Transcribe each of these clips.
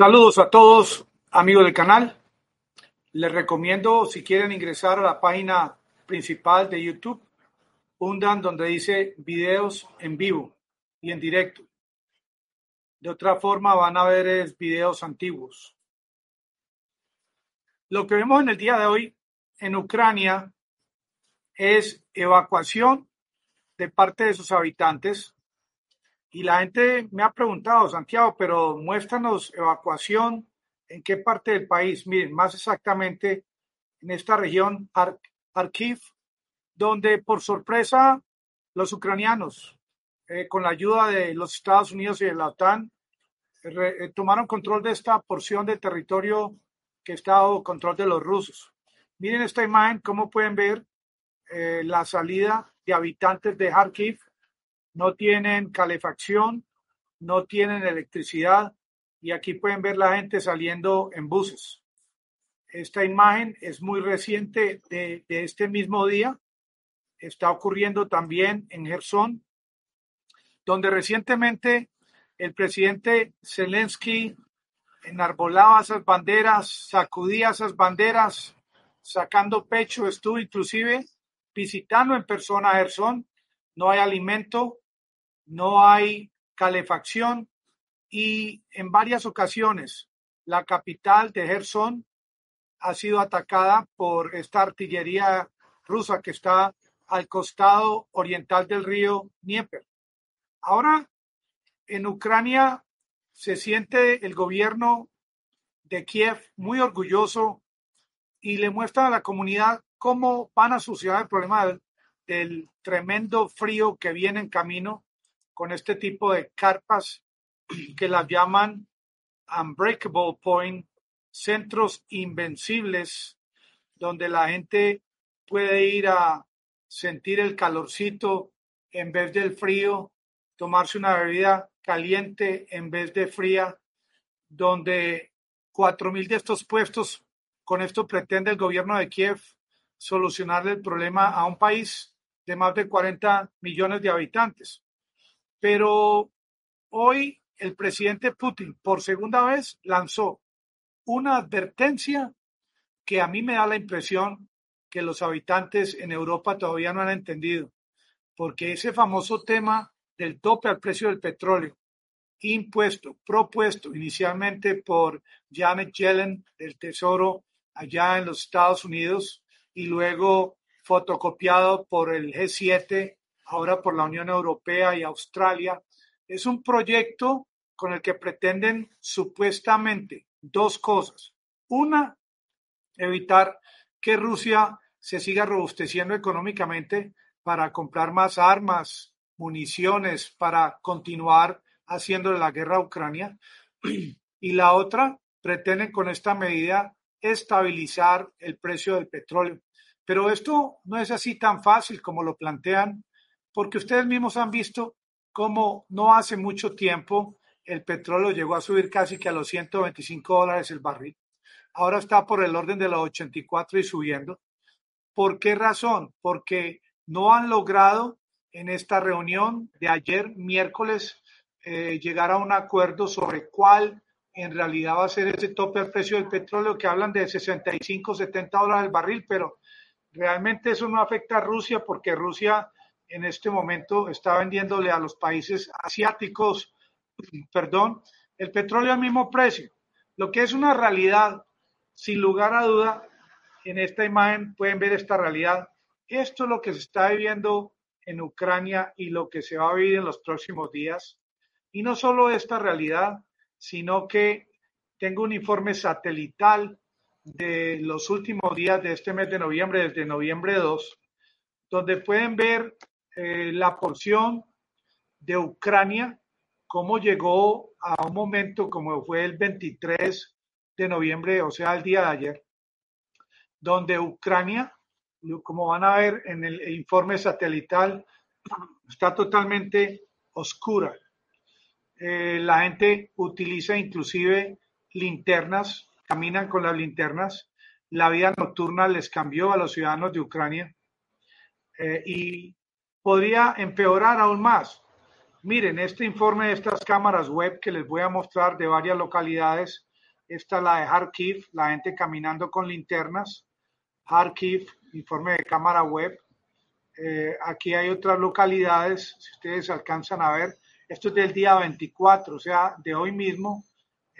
Saludos a todos, amigos del canal. Les recomiendo, si quieren ingresar a la página principal de YouTube, hundan donde dice videos en vivo y en directo. De otra forma, van a ver videos antiguos. Lo que vemos en el día de hoy en Ucrania es evacuación de parte de sus habitantes y la gente me ha preguntado, Santiago, pero muéstranos evacuación, ¿en qué parte del país? Miren, más exactamente en esta región, Kharkiv, donde por sorpresa los ucranianos, eh, con la ayuda de los Estados Unidos y de la OTAN, eh, tomaron control de esta porción de territorio que está bajo control de los rusos. Miren esta imagen, cómo pueden ver eh, la salida de habitantes de Kharkiv no tienen calefacción, no tienen electricidad y aquí pueden ver la gente saliendo en buses. Esta imagen es muy reciente de, este mismo día. Está ocurriendo también en Gerson, donde recientemente el presidente Zelensky enarbolaba esas banderas, sacudía esas banderas, sacando pecho, estuvo inclusive visitando en persona a Gerson. No hay alimento, no hay calefacción y en varias ocasiones la capital de Gerson ha sido atacada por esta artillería rusa que está al costado oriental del río Dnieper. Ahora, en Ucrania se siente el gobierno de Kiev muy orgulloso y le muestra a la comunidad cómo van a solucionar el problema del, tremendo frío que viene en camino con este tipo de carpas que las llaman Unbreakable Point, centros invencibles, donde la gente puede ir a sentir el calorcito en vez del frío, tomarse una bebida caliente en vez de fría, donde cuatro mil de estos puestos, con esto pretende el gobierno de Kiev solucionar el problema a un país de más de 40 millones de habitantes. Pero hoy el presidente Putin por segunda vez lanzó una advertencia que a mí me da la impresión que los habitantes en Europa todavía no han entendido, porque ese famoso tema del tope al precio del petróleo, impuesto, propuesto inicialmente por Janet Yellen del Tesoro allá en los Estados Unidos y luego fotocopiado por el G7 ahora por la Unión Europea y Australia, es un proyecto con el que pretenden supuestamente dos cosas. Una, evitar que Rusia se siga robusteciendo económicamente para comprar más armas, municiones, para continuar haciendo la guerra a Ucrania. Y la otra, pretenden con esta medida estabilizar el precio del petróleo. Pero esto no es así tan fácil como lo plantean porque ustedes mismos han visto cómo no hace mucho tiempo el petróleo llegó a subir casi que a los 125 dólares el barril. Ahora está por el orden de los 84 y subiendo. ¿Por qué razón? Porque no han logrado en esta reunión de ayer, miércoles, eh, llegar a un acuerdo sobre cuál en realidad va a ser ese tope al precio del petróleo que hablan de 65, 70 dólares el barril, pero realmente eso no afecta a Rusia porque Rusia en este momento está vendiéndole a los países asiáticos, perdón, el petróleo al mismo precio. Lo que es una realidad, sin lugar a duda, en esta imagen pueden ver esta realidad. Esto es lo que se está viviendo en Ucrania y lo que se va a vivir en los próximos días. Y no solo esta realidad, sino que tengo un informe satelital de los últimos días de este mes de noviembre, desde noviembre 2, donde pueden ver eh, la porción de Ucrania, cómo llegó a un momento como fue el 23 de noviembre, o sea, el día de ayer, donde Ucrania, como van a ver en el informe satelital, está totalmente oscura. Eh, la gente utiliza inclusive linternas, caminan con las linternas. La vida nocturna les cambió a los ciudadanos de Ucrania. Eh, y podría empeorar aún más. Miren, este informe de estas cámaras web que les voy a mostrar de varias localidades Esta es la de Kharkiv, la gente caminando con linternas. Kharkiv, informe de cámara web. Eh, aquí hay otras localidades, si ustedes alcanzan a ver. Esto es del día 24, o sea, de hoy mismo,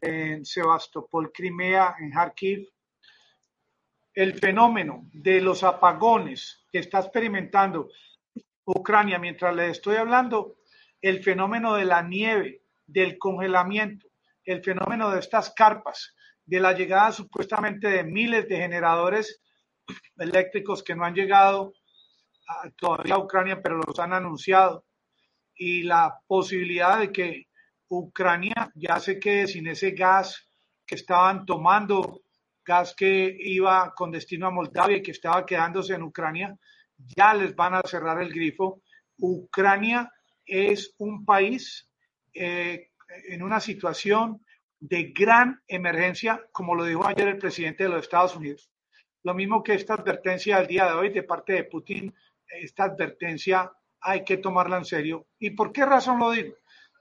en Sebastopol, Crimea, en Kharkiv. El fenómeno de los apagones que está experimentando Ucrania mientras les estoy hablando, el fenómeno de la nieve, del congelamiento, el fenómeno de estas carpas, de la llegada supuestamente de miles de generadores eléctricos que no han llegado todavía a Ucrania, pero los han anunciado, y la posibilidad de que Ucrania ya se quede sin ese gas que estaban tomando, gas que iba con destino a Moldavia y que estaba quedándose en Ucrania, ya les van a cerrar el grifo. Ucrania es un país eh, en una situación de gran emergencia, como lo dijo ayer el presidente de los Estados Unidos. Lo mismo que esta advertencia del día de hoy de parte de Putin, esta advertencia hay que tomarla en serio. ¿Y por qué razón lo digo?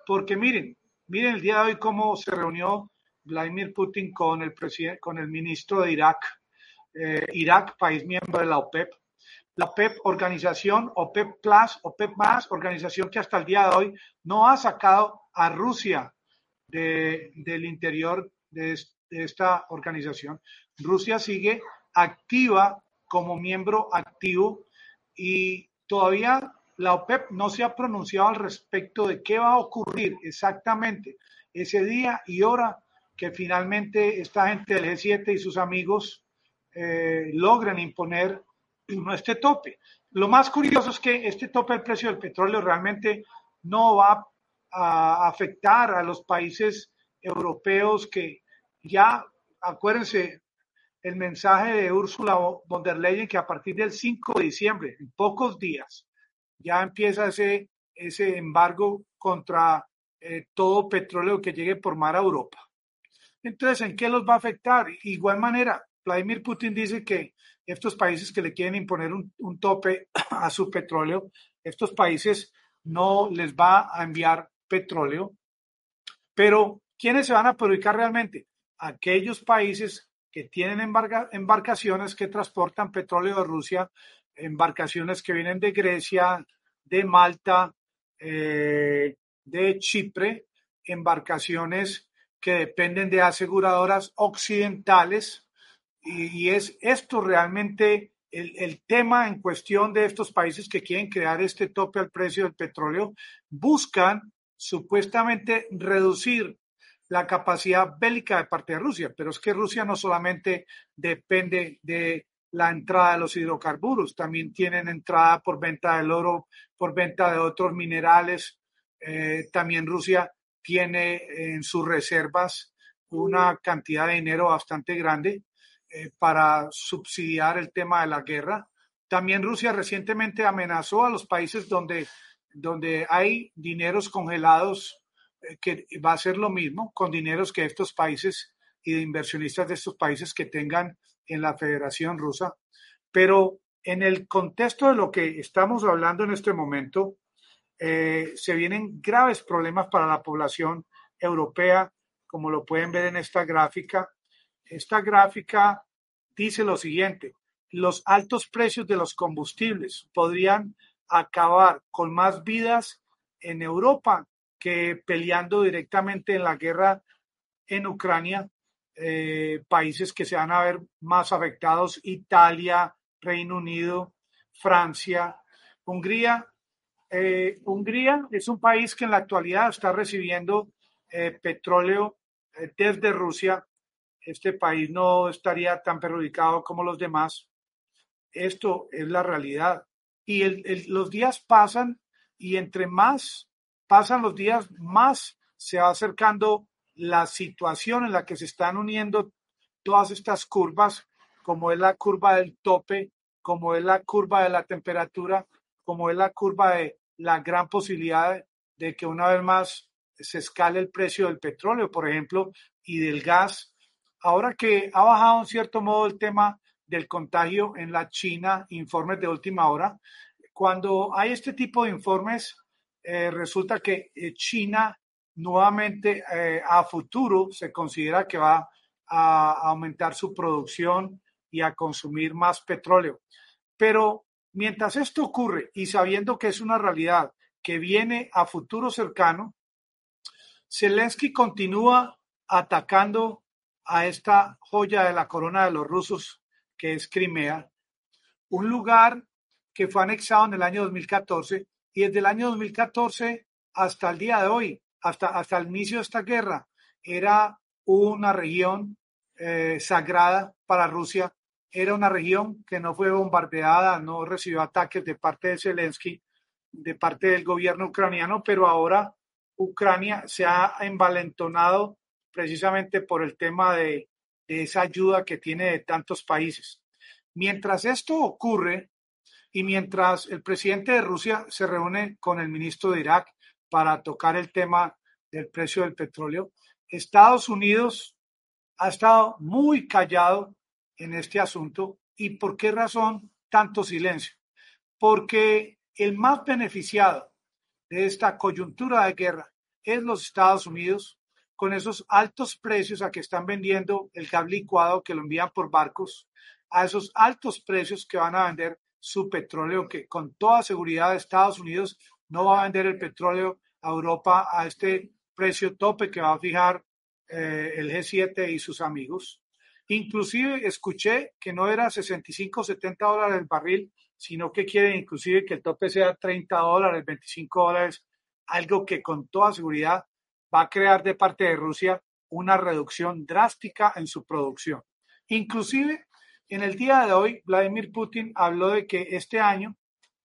Porque miren, miren el día de hoy cómo se reunió Vladimir Putin con el, con el ministro de Irak. Eh, Irak, país miembro de la OPEP, la OPEP organización, OPEP Plus, OPEP más, organización que hasta el día de hoy no ha sacado a Rusia del interior de, esta organización. Rusia sigue activa como miembro activo y todavía la OPEP no se ha pronunciado al respecto de qué va a ocurrir exactamente ese día y hora que finalmente esta gente del G7 y sus amigos eh, logren imponer este tope. Lo más curioso es que este tope del precio del petróleo realmente no va a afectar a los países europeos que ya, acuérdense, el mensaje de Ursula von der Leyen que a partir del 5 de diciembre, en pocos días, ya empieza ese, ese embargo contra eh, todo petróleo que llegue por mar a Europa. Entonces, ¿en qué los va a afectar? Igual manera, Vladimir Putin dice que estos países que le quieren imponer un, tope a su petróleo, estos países no les va a enviar petróleo, pero ¿quiénes se van a perjudicar realmente? Aquellos países que tienen embarcaciones que transportan petróleo de Rusia, embarcaciones que vienen de Grecia, de Malta, eh, de Chipre, embarcaciones que dependen de aseguradoras occidentales. Y, es esto realmente el, tema en cuestión de estos países que quieren crear este tope al precio del petróleo, buscan supuestamente reducir la capacidad bélica de parte de Rusia, pero es que Rusia no solamente depende de la entrada de los hidrocarburos, también tienen entrada por venta del oro, por venta de otros minerales. Eh, también Rusia tiene en sus reservas una cantidad de dinero bastante grande eh, para subsidiar el tema de la guerra. También Rusia recientemente amenazó a los países donde, donde hay dineros congelados, eh, que va a ser lo mismo con dineros que estos países y de inversionistas de estos países que tengan en la Federación Rusa. Pero en el contexto de lo que estamos hablando en este momento, eh, se vienen graves problemas para la población europea, como lo pueden ver en esta gráfica. Esta gráfica dice lo siguiente, los altos precios de los combustibles podrían acabar con más vidas en Europa que peleando directamente en la guerra en Ucrania, eh, países que se van a ver más afectados, Italia, Reino Unido, Francia, Hungría. Eh, Hungría es un país que en la actualidad está recibiendo eh, petróleo desde Rusia este país no estaría tan perjudicado como los demás. Esto es la realidad. Y los días pasan y entre más pasan los días, más se va acercando la situación en la que se están uniendo todas estas curvas, como es la curva del tope, como es la curva de la temperatura, como es la curva de la gran posibilidad de que una vez más se escale el precio del petróleo, por ejemplo, y del gas. Ahora que ha bajado en cierto modo el tema del contagio en la China, informes de última hora, cuando hay este tipo de informes, eh, resulta que eh, China nuevamente eh, a futuro se considera que va a aumentar su producción y a consumir más petróleo. Pero mientras esto ocurre y sabiendo que es una realidad que viene a futuro cercano, Zelensky continúa atacando a esta joya de la corona de los rusos, que es Crimea, un lugar que fue anexado en el año 2014 y desde el año 2014 hasta el día de hoy, hasta, hasta el inicio de esta guerra, era una región eh, sagrada para Rusia, era una región que no fue bombardeada, no recibió ataques de parte de Zelensky, de parte del gobierno ucraniano, pero ahora Ucrania se ha envalentonado precisamente por el tema de, de esa ayuda que tiene de tantos países. Mientras esto ocurre y mientras el presidente de Rusia se reúne con el ministro de Irak para tocar el tema del precio del petróleo, Estados Unidos ha estado muy callado en este asunto. ¿Y por qué razón tanto silencio? Porque el más beneficiado de esta coyuntura de guerra es los Estados Unidos, con esos altos precios a que están vendiendo el gas licuado que lo envían por barcos, a esos altos precios que van a vender su petróleo, que con toda seguridad Estados Unidos no va a vender el petróleo a Europa a este precio tope que va a fijar eh, el G7 y sus amigos. Inclusive escuché que no era 65 70 dólares el barril, sino que quieren inclusive que el tope sea 30 dólares, 25 dólares, algo que con toda seguridad va a crear de parte de Rusia una reducción drástica en su producción. Inclusive en el día de hoy, Vladimir Putin habló de que este año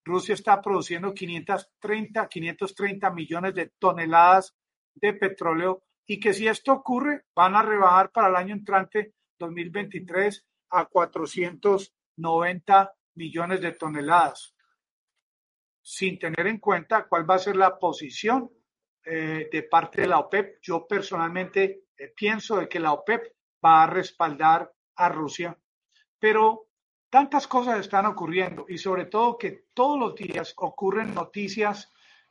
Rusia está produciendo 530, 530 millones de toneladas de petróleo y que si esto ocurre, van a rebajar para el año entrante 2023 a 490 millones de toneladas, sin tener en cuenta cuál va a ser la posición eh, de parte de la OPEP. Yo personalmente eh, pienso de que la OPEP va a respaldar a Rusia, pero tantas cosas están ocurriendo y sobre todo que todos los días ocurren noticias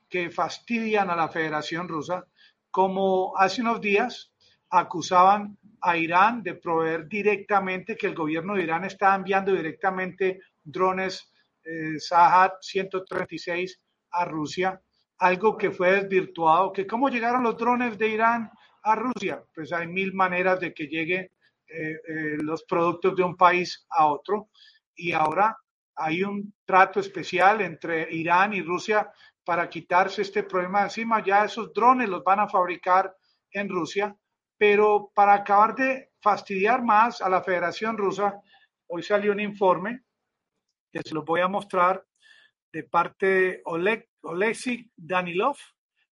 que fastidian a la Federación Rusa como hace unos días acusaban a Irán de proveer directamente, que el gobierno de Irán está enviando directamente drones eh, 136 a Rusia, algo que fue desvirtuado, que cómo llegaron los drones de Irán a Rusia, pues hay mil maneras de que lleguen eh, eh, los productos de un país a otro y ahora hay un trato especial entre Irán y Rusia para quitarse este problema encima. Ya esos drones los van a fabricar en Rusia, pero para acabar de fastidiar más a la Federación Rusa, hoy salió un informe que se lo voy a mostrar de parte de Oleg, Oleksiy Danilov,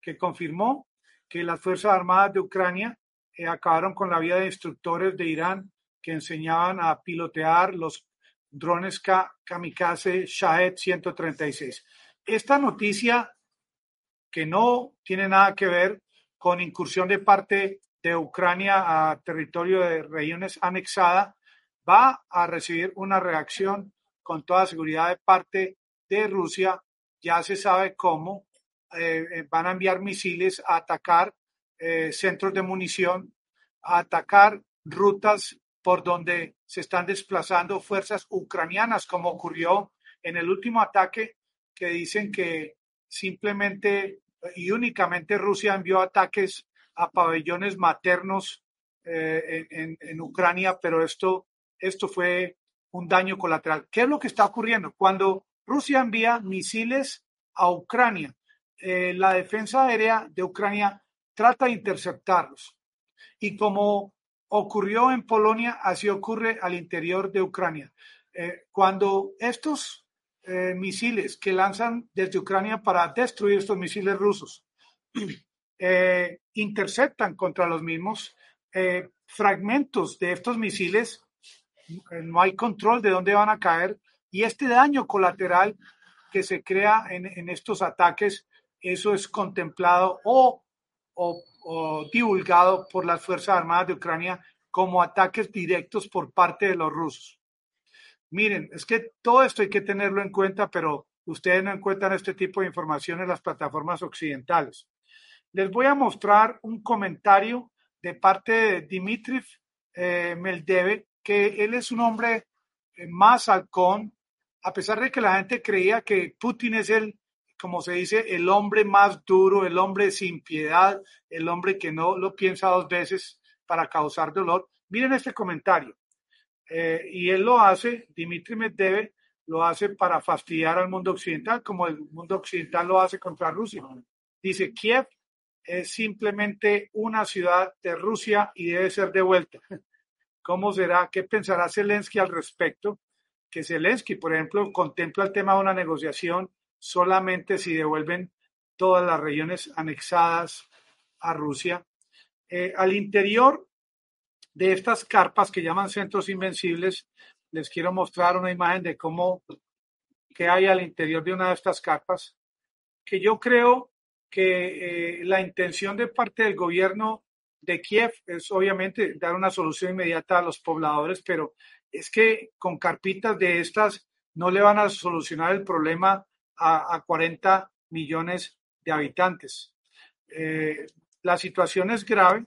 que confirmó que las Fuerzas Armadas de Ucrania eh, acabaron con la vida de instructores de Irán que enseñaban a pilotear los drones kamikaze Shahed 136. Esta noticia, que no tiene nada que ver con incursión de parte de Ucrania a territorio de regiones anexadas, va a recibir una reacción con toda seguridad de parte de Rusia. Ya se sabe cómo eh, eh, van a enviar misiles a atacar eh, centros de munición, a atacar rutas por donde se están desplazando fuerzas ucranianas, como ocurrió en el último ataque que dicen que simplemente y únicamente Rusia envió ataques a pabellones maternos eh, en, Ucrania, pero esto, esto fue un daño colateral. ¿Qué es lo que está ocurriendo? Cuando Rusia envía misiles a Ucrania, eh, la defensa aérea de Ucrania trata de interceptarlos. Y como ocurrió en Polonia, así ocurre al interior de Ucrania. Eh, cuando estos eh, misiles que lanzan desde Ucrania para destruir estos misiles rusos. Eh, interceptan contra los mismos fragmentos de estos misiles, no hay control de dónde van a caer y este daño colateral que se crea en, estos ataques, eso es contemplado o, o divulgado por las Fuerzas Armadas de Ucrania como ataques directos por parte de los rusos. Miren, es que todo esto hay que tenerlo en cuenta, pero ustedes no encuentran este tipo de información en las plataformas occidentales. Les voy a mostrar un comentario de parte de Dmitry eh, Meldeve, que él es un hombre eh, más halcón, a pesar de que la gente creía que Putin es el, como se dice, el hombre más duro, el hombre sin piedad, el hombre que no lo piensa dos veces para causar dolor. Miren este comentario. Eh, y él lo hace, Dimitri Medvedev, lo hace para fastidiar al mundo occidental, como el mundo occidental lo hace contra Rusia. Dice, Kiev es simplemente una ciudad de Rusia y debe ser devuelta. ¿Cómo será? ¿Qué pensará Zelensky al respecto? Que Zelensky, por ejemplo, contempla el tema de una negociación solamente si devuelven todas las regiones anexadas a Rusia. Eh, al interior de estas carpas que llaman centros invencibles, les quiero mostrar una imagen de cómo que hay al interior de una de estas carpas, que yo creo que eh, la intención de parte del gobierno de Kiev es obviamente dar una solución inmediata a los pobladores, pero es que con carpitas de estas no le van a solucionar el problema a, 40 millones de habitantes. Eh, la situación es grave,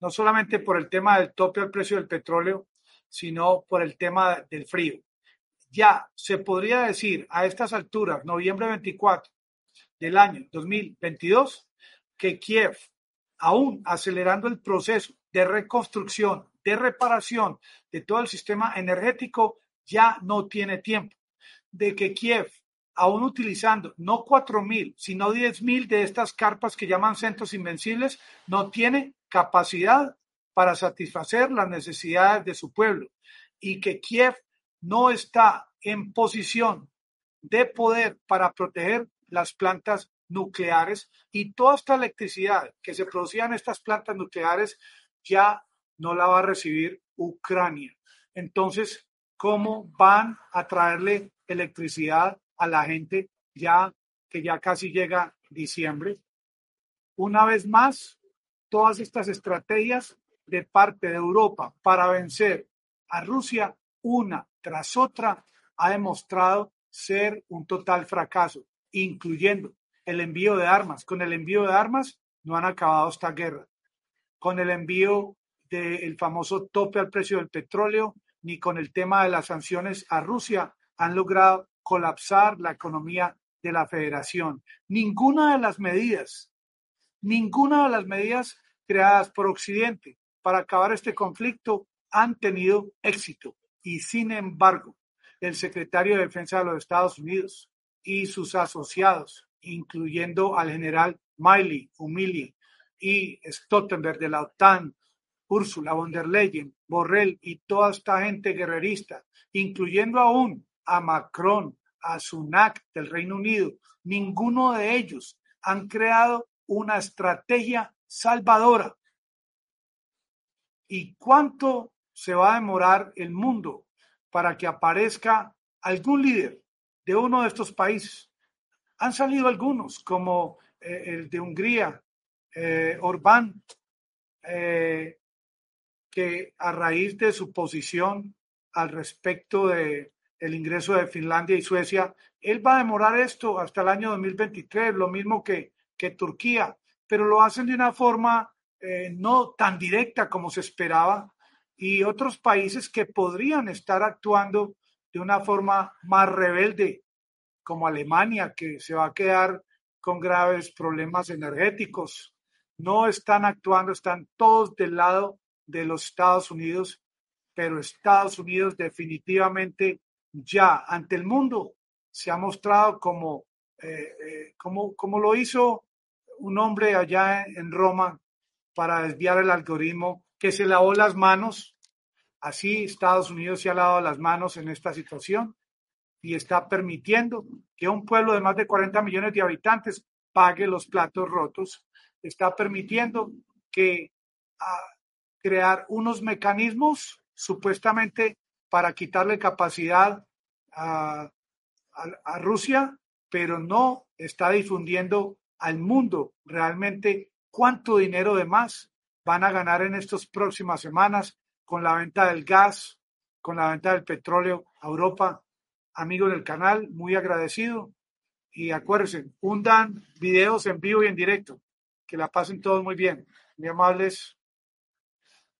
no solamente por el tema del tope al precio del petróleo, sino por el tema del frío. Ya se podría decir a estas alturas, noviembre 24 del año 2022, que Kiev, aún acelerando el proceso de reconstrucción, de reparación de todo el sistema energético, ya no tiene tiempo. De que Kiev, aún utilizando no 4.000, sino 10.000 de estas carpas que llaman centros invencibles, no tiene capacidad para satisfacer las necesidades de su pueblo y que Kiev no está en posición de poder para proteger las plantas nucleares y toda esta electricidad que se producía en estas plantas nucleares ya no la va a recibir Ucrania. Entonces, ¿cómo van a traerle electricidad a la gente ya que ya casi llega diciembre? Una vez más, todas estas estrategias de parte de Europa para vencer a Rusia una tras otra ha demostrado ser un total fracaso, incluyendo el envío de armas. Con el envío de armas no han acabado esta guerra. Con el envío del famoso tope al precio del petróleo, ni con el tema de las sanciones a Rusia han logrado colapsar la economía de la federación. Ninguna de las medidas, ninguna de las medidas creadas por Occidente para acabar este conflicto han tenido éxito. Y sin embargo, el secretario de Defensa de los Estados Unidos y sus asociados, incluyendo al general Miley, Humili y Stoltenberg de la OTAN, Ursula von der Leyen, Borrell y toda esta gente guerrerista, incluyendo aún a Macron, a Sunak del Reino Unido, ninguno de ellos han creado una estrategia salvadora. ¿Y cuánto se va a demorar el mundo para que aparezca algún líder de uno de estos países? Han salido algunos, como eh, el de Hungría, eh, Orbán, eh, que a raíz de su posición al respecto de el ingreso de Finlandia y Suecia, él va a demorar esto hasta el año 2023, lo mismo que, que Turquía pero lo hacen de una forma eh, no tan directa como se esperaba y otros países que podrían estar actuando de una forma más rebelde, como Alemania, que se va a quedar con graves problemas energéticos, no están actuando, están todos del lado de los Estados Unidos, pero Estados Unidos definitivamente ya ante el mundo se ha mostrado como, eh, eh, como, como lo hizo un hombre allá en Roma para desviar el algoritmo que se lavó las manos. Así Estados Unidos se ha lavado las manos en esta situación y está permitiendo que un pueblo de más de 40 millones de habitantes pague los platos rotos. Está permitiendo que ah, crear unos mecanismos supuestamente para quitarle capacidad a Rusia, pero no está difundiendo al mundo realmente cuánto dinero de más van a ganar en estas próximas semanas con la venta del gas, con la venta del petróleo a Europa. Amigo del canal, muy agradecido. Y acuérdense, hundan videos en vivo y en directo. Que la pasen todos muy bien. Muy amables.